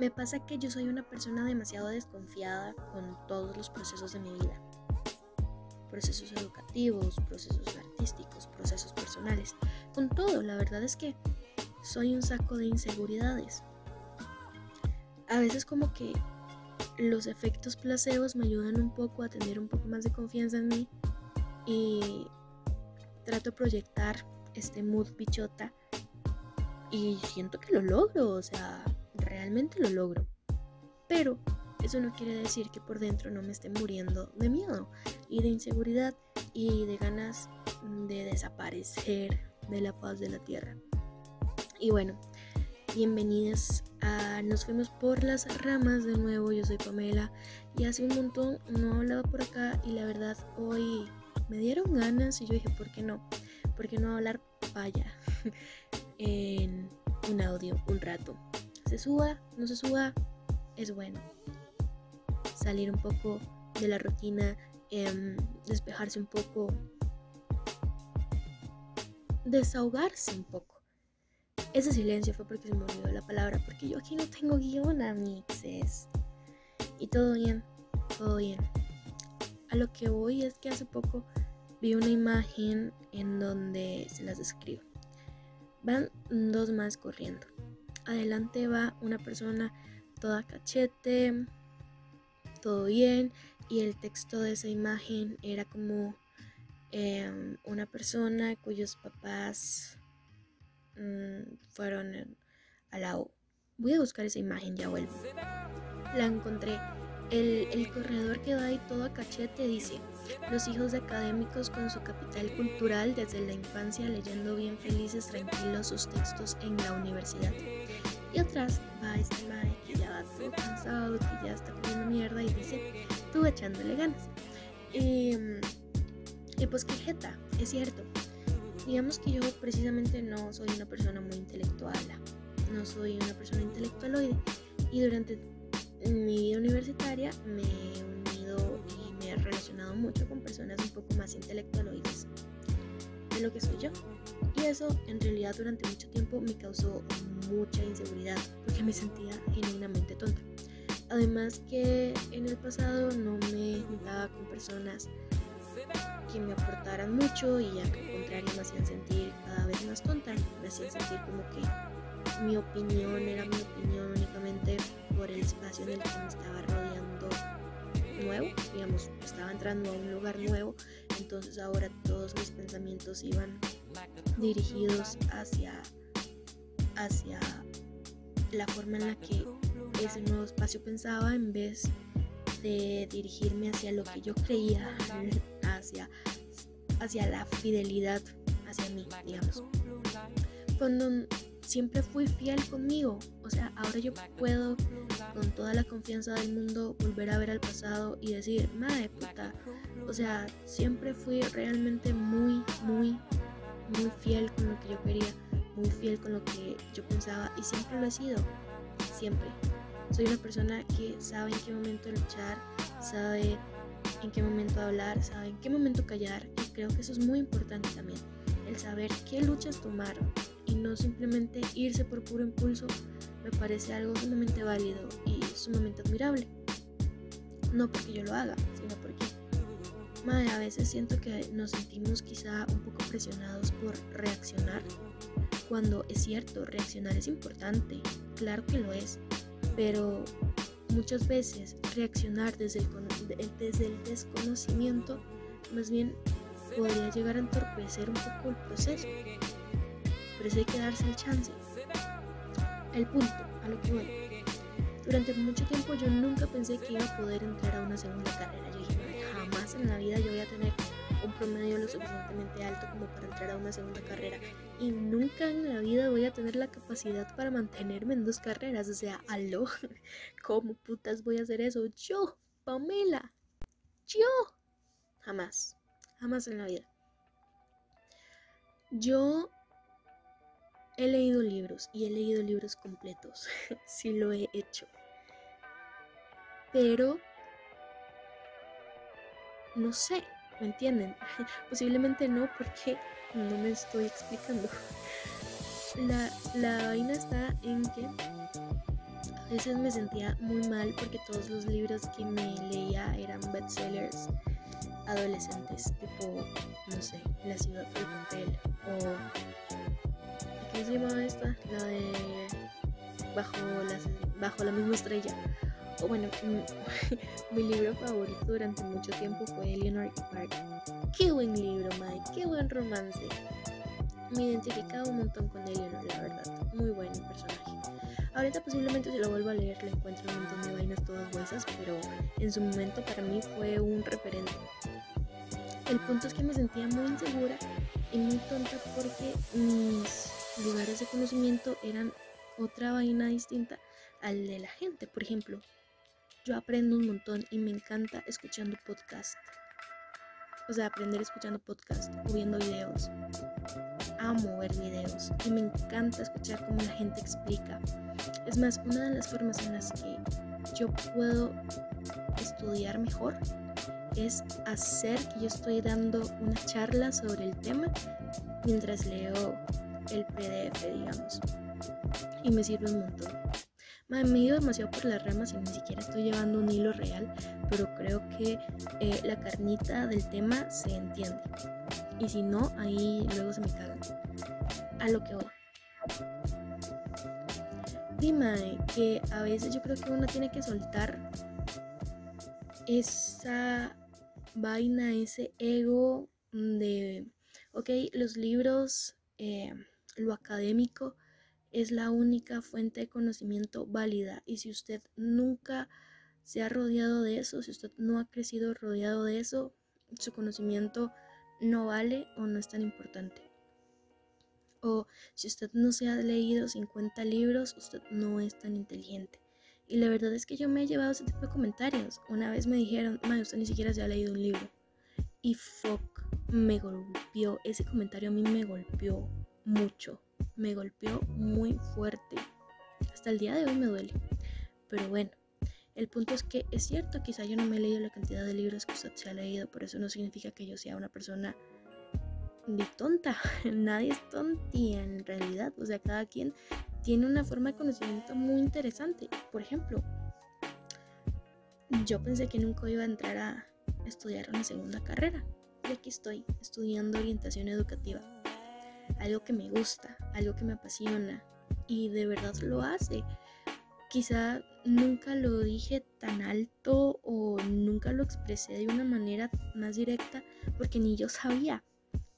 me pasa que yo soy una persona demasiado desconfiada con todos los procesos de mi vida. Procesos educativos, procesos artísticos, procesos personales. Con todo, la verdad es que soy un saco de inseguridades. A veces como que los efectos placebos me ayudan un poco a tener un poco más de confianza en mí y trato de proyectar este mood bichota y siento que lo logro, o sea, realmente lo logro. Pero eso no quiere decir que por dentro no me esté muriendo de miedo y de inseguridad y de ganas de desaparecer de la paz de la tierra. Y bueno, bienvenidas a Nos fuimos por las ramas de nuevo. Yo soy Pamela y hace un montón no hablaba por acá y la verdad hoy me dieron ganas y yo dije, ¿por qué no? ¿Por qué no hablar vaya en un audio un rato? Se suba, no se suba, es bueno. Salir un poco de la rutina, em, despejarse un poco, desahogarse un poco ese silencio fue porque se me olvidó la palabra, porque yo aquí no tengo guion, amixes. Y todo bien, todo bien. A lo que voy es que hace poco vi una imagen en donde se las describo. Van dos más corriendo. Adelante va una persona toda cachete, todo bien, y el texto de esa imagen era como em, una persona cuyos papás Mm, fueron a la U. Voy a buscar esa imagen, ya vuelvo. La encontré. El, corredor que va ahí todo a cachete dice, los hijos de académicos con su capital cultural desde la infancia leyendo bien felices, tranquilos sus textos en la universidad. Y atrás va este mae que ya va todo cansado, que ya está comiendo mierda y dice, tú echándole ganas. Y, y pues qué jeta, es cierto, Digamos que yo precisamente no soy una persona muy intelectual, no soy una persona intelectualoide y durante mi vida universitaria me he unido y me he relacionado mucho con personas un poco más intelectualoides de lo que soy yo. Y eso en realidad durante mucho tiempo me causó mucha inseguridad porque me sentía genuinamente tonta. Además que en el pasado no me juntaba con personas que me aportaran mucho y al contrario me hacían sentir cada vez más tonta, me hacían sentir como que mi opinión era mi opinión únicamente por el espacio en el que me estaba rodeando nuevo, digamos, estaba entrando a un lugar nuevo, entonces ahora todos mis pensamientos iban dirigidos hacia, hacia la forma en la que ese nuevo espacio pensaba en vez de dirigirme hacia lo que yo creía hacia, hacia la fidelidad hacia mí, digamos. Cuando siempre fui fiel conmigo, o sea, ahora yo puedo con toda la confianza del mundo volver a ver al pasado y decir, madre puta, o sea, siempre fui realmente muy, muy, muy fiel con lo que yo quería, muy fiel con lo que yo pensaba y siempre lo he sido, siempre. Soy una persona que sabe en qué momento luchar, sabe en qué momento hablar, sabe en qué momento callar y creo que eso es muy importante también, el saber qué luchas tomar y no simplemente irse por puro impulso me parece algo sumamente válido y sumamente admirable. No porque yo lo haga, sino porque madre, a veces siento que nos sentimos quizá un poco presionados por reaccionar, cuando es cierto, reaccionar es importante, claro que lo es, pero muchas veces reaccionar desde el, desde el desconocimiento más bien podría llegar a entorpecer un poco el proceso. Pero eso hay que darse el chance. El punto, a lo que voy. Durante mucho tiempo yo nunca pensé que iba a poder entrar a una segunda carrera. Yo dije, jamás en la vida yo voy a tener un promedio lo suficientemente alto como para entrar a una segunda carrera. Y nunca en la vida voy a tener la capacidad para mantenerme en dos carreras. O sea, aló, ¿cómo putas voy a hacer eso? Yo, Pamela, yo. Jamás, jamás en la vida. Yo he leído libros y he leído libros completos. sí lo he hecho. Pero no sé, ¿Me entienden? Posiblemente no porque no me estoy explicando. La, la vaina está en que... veces me sentía muy mal porque todos los libros que me leía eran bestsellers adolescentes, tipo, no sé, La ciudad del papel o... ¿Qué se esta? La de Bajo, bajo la misma estrella. O bueno, mi libro favorito durante mucho tiempo fue Eleanor Park. Qué buen libro, Mike, qué buen romance. Me identificaba un montón con Eleanor, la verdad. Muy buen personaje. Ahorita posiblemente si lo vuelvo a leer le encuentro un montón de vainas todas huesas, pero en su momento para mí fue un referente. El punto es que me sentía muy insegura y muy tonta porque mis lugares de conocimiento eran otra vaina distinta al de la gente. Por ejemplo, yo aprendo un montón y me encanta escuchando podcast. O sea, aprender escuchando podcast o viendo videos. Amo ver videos y me encanta escuchar cómo la gente explica. Es más, una de las formas en las que yo puedo estudiar mejor es hacer que yo estoy dando una charla sobre el tema mientras leo el PDF, digamos. Y me sirve un montón. Me he ido demasiado por las ramas y ni siquiera estoy llevando un hilo real, pero creo que eh, la carnita del tema se entiende. Y si no, ahí luego se me cagan. A lo que voy. Dime que a veces yo creo que uno tiene que soltar esa vaina, ese ego de, ok, los libros, eh, lo académico es la única fuente de conocimiento válida y si usted nunca se ha rodeado de eso, si usted no ha crecido rodeado de eso, su conocimiento no vale o no es tan importante. O si usted no se ha leído 50 libros, usted no es tan inteligente. Y la verdad es que yo me he llevado ese tipo de comentarios. Una vez me dijeron, madre, usted ni siquiera se ha leído un libro. Y fuck, me golpeó. Ese comentario a mí me golpeó mucho. Me golpeó muy fuerte. Hasta el día de hoy me duele. Pero bueno, el punto es que es cierto, quizá yo no me he leído la cantidad de libros que usted se ha leído, pero eso no significa que yo sea una persona ni tonta. Nadie es tontía en realidad. O sea, cada quien tiene una forma de conocimiento muy interesante. Por ejemplo, yo pensé que nunca iba a entrar a estudiar una segunda carrera. Y aquí estoy, estudiando orientación educativa. Algo que me gusta, algo que me apasiona. Y de verdad lo hace. Quizá nunca lo dije tan alto o nunca lo expresé de una manera más directa porque ni yo sabía.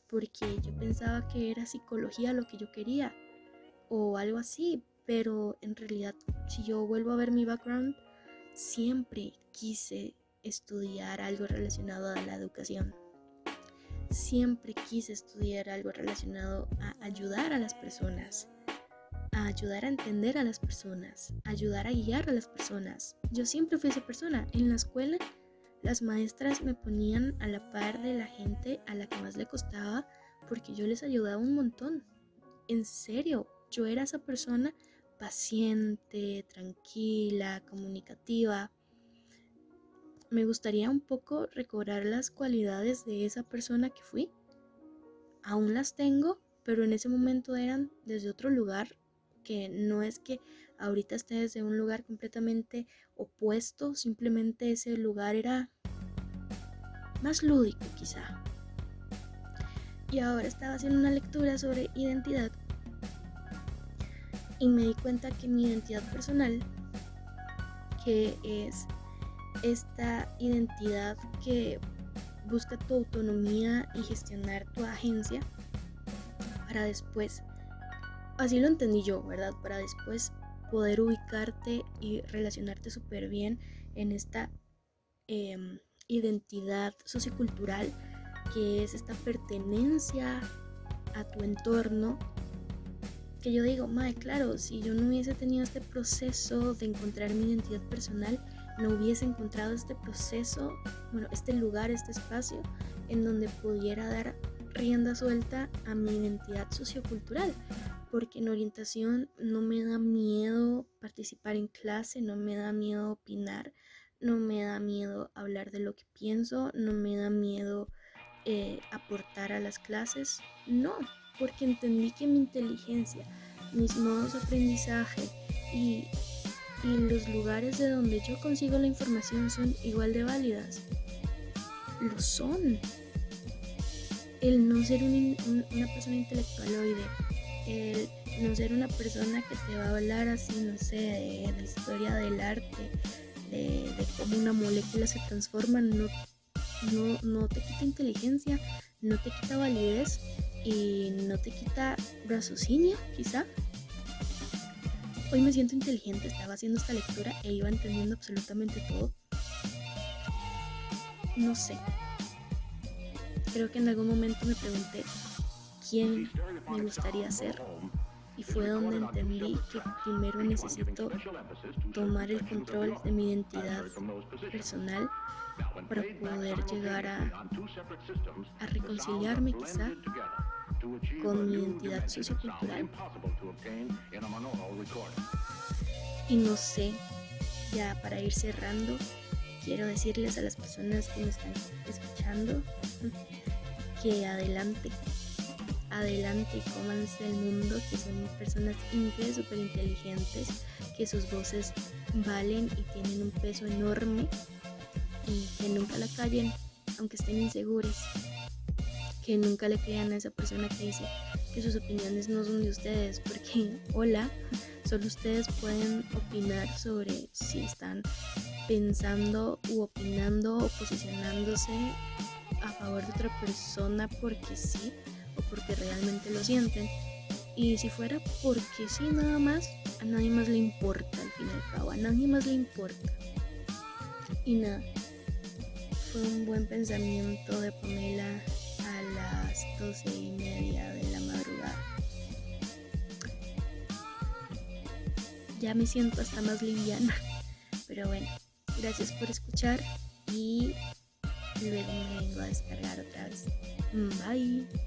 Porque yo pensaba que era psicología lo que yo quería o algo así, pero en realidad si yo vuelvo a ver mi background, siempre quise estudiar algo relacionado a la educación. Siempre quise estudiar algo relacionado a ayudar a las personas, a ayudar a entender a las personas, a ayudar a guiar a las personas. Yo siempre fui esa persona. En la escuela, las maestras me ponían a la par de la gente a la que más le costaba porque yo les ayudaba un montón. En serio, yo era esa persona paciente, tranquila, comunicativa. Me gustaría un poco recobrar las cualidades de esa persona que fui. Aún las tengo, pero en ese momento eran desde otro lugar, que no es que ahorita esté desde un lugar completamente opuesto, simplemente ese lugar era más lúdico quizá. Y ahora estaba haciendo una lectura sobre identidad y me di cuenta que mi identidad personal, que es esta identidad que busca tu autonomía y gestionar tu agencia, para después, así lo entendí yo, ¿verdad? Para después poder ubicarte y relacionarte súper bien en esta em, identidad sociocultural que es esta pertenencia a tu entorno que yo digo, madre, claro, si yo no hubiese tenido este proceso de encontrar mi identidad personal, no hubiese encontrado este proceso, bueno, este lugar, este espacio en donde pudiera dar rienda suelta a mi identidad sociocultural, porque en orientación no me da miedo participar en clase, no me da miedo opinar, no me da miedo hablar de lo que pienso, no me da miedo eh, aportar a las clases, no, porque entendí que mi inteligencia, mis modos de aprendizaje y y los lugares de donde yo consigo la información son igual de válidas. Lo son. El no ser una persona intelectualoide, el no ser una persona que te va a hablar así, no sé, de la historia del arte, de, cómo una molécula se transforma, no, no, no te quita inteligencia, no te quita validez y no te quita raciocinio, quizá. Hoy me siento inteligente, estaba haciendo esta lectura e iba entendiendo absolutamente todo. No sé. Creo que en algún momento me pregunté quién me gustaría ser y fue donde entendí que primero necesito tomar el control de mi identidad personal para poder llegar a, a reconciliarme quizá con mi identidad sociocultural. Y no sé, ya para ir cerrando, quiero decirles a las personas que me están escuchando que adelante, adelante y cómanse el mundo, que son personas increíbles, súper inteligentes, que sus voces valen y tienen un peso enorme y que nunca la callen, aunque estén inseguros, que nunca le crean a esa persona que dice que sus opiniones no son de ustedes, porque hola, solo ustedes pueden opinar sobre si están pensando u opinando o posicionándose a favor de otra persona porque sí o porque realmente lo sienten. Y si fuera porque sí nada más, a nadie más le importa al fin y al cabo, a nadie más le importa. Y nada, fue un buen pensamiento de Pamela las doce y media de la madrugada. Ya me siento hasta más liviana. Pero bueno, gracias por escuchar y luego me vengo a descargar otra vez. Bye.